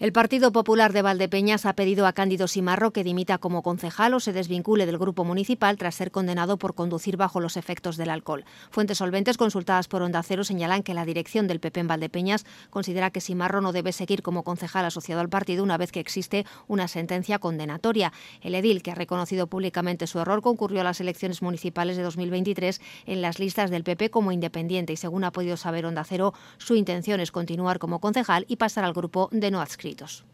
El Partido Popular de Valdepeñas ha pedido a Cándido Simarro que dimita como concejal o se desvincule del grupo municipal tras ser condenado por conducir bajo los efectos del alcohol. Fuentes solventes consultadas por Onda Cero señalan que la dirección del PP en Valdepeñas considera que Simarro no debe seguir como concejal asociado al partido una vez que existe una sentencia condenatoria. El edil, que ha reconocido públicamente su error, concurrió a las elecciones municipales de 2023 en las listas del PP como independiente y, según ha podido saber Onda Cero, su intención es continuar como concejal y pasar al grupo de no adscritos. Kiitos.